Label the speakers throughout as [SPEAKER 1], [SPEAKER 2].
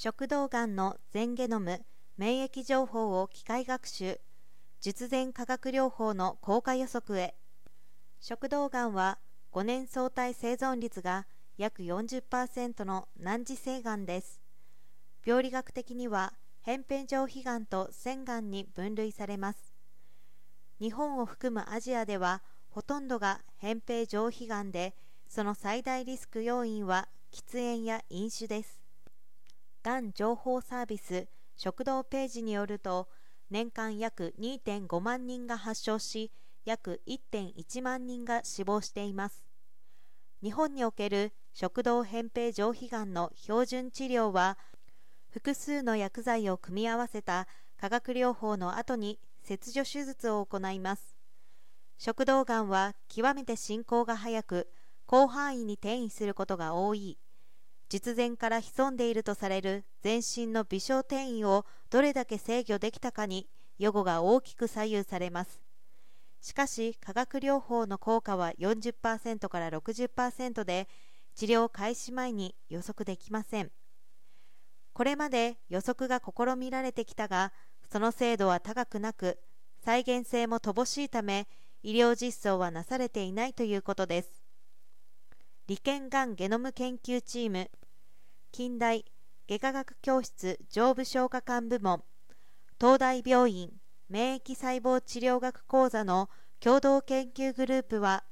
[SPEAKER 1] 食道がんの全ゲノム免疫情報を機械学習術前化学療法の効果予測へ。食道がんは5年相対生存率が約40%の難治性がんです。病理学的には扁平上皮がんと腺がんに分類されます。日本を含むアジアではほとんどが扁平上皮がんでその最大リスク要因は喫煙や飲酒です。がん情報サービス食堂ページによると年間約2.5万人が発症し約1.1万人が死亡しています。日本における食道扁平上皮がんの標準治療は複数の薬剤を組み合わせた化学療法の後に切除手術を行います。食道がんは極めて進行が早く広範囲に転移することが多い。術前から潜んでいるとされる全身の微小転移をどれだけ制御できたかに予後が大きく左右されます。しかし化学療法の効果は40%から60%で治療開始前に予測できません。これまで予測が試みられてきたがその精度は高くなく再現性も乏しいため医療実装はなされていないということです。理研がんゲノム研究チーム近代外科学教室上部消化管部門東大病院免疫細胞治療学講座の共同研究グループは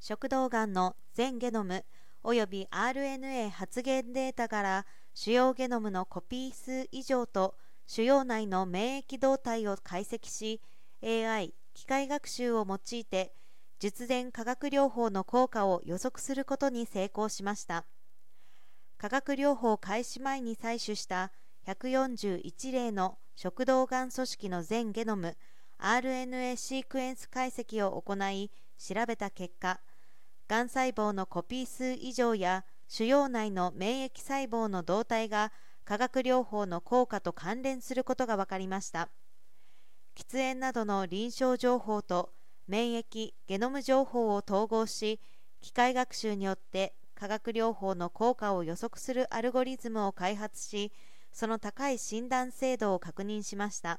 [SPEAKER 1] 食道がんの全ゲノムおよび RNA 発現データから主要ゲノムのコピー数以上と腫瘍内の免疫動態を解析し AI 機械学習を用いて術前化学療法の効果を予測することに成功しました。化学療法開始前に採取した141例の食道がん組織の全ゲノム RNA シークエンス解析を行い調べた結果がん細胞のコピー数以上や腫瘍内の免疫細胞の動態が化学療法の効果と関連することが分かりました。喫煙などの臨床情報と免疫ゲノム情報を統合し機械学習によって化学療法の効果を予測するアルゴリズムを開発しその高い診断精度を確認しました。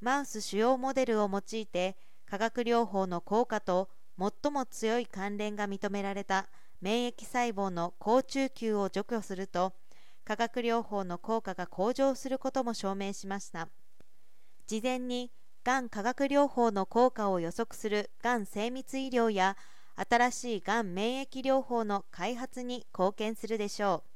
[SPEAKER 1] マウス主要モデルを用いて化学療法の効果と最も強い関連が認められた免疫細胞の高中球を除去すると化学療法の効果が向上することも証明しました。事前にがん化学療法の効果を予測するがん精密医療や新しいがん免疫療法の開発に貢献するでしょう。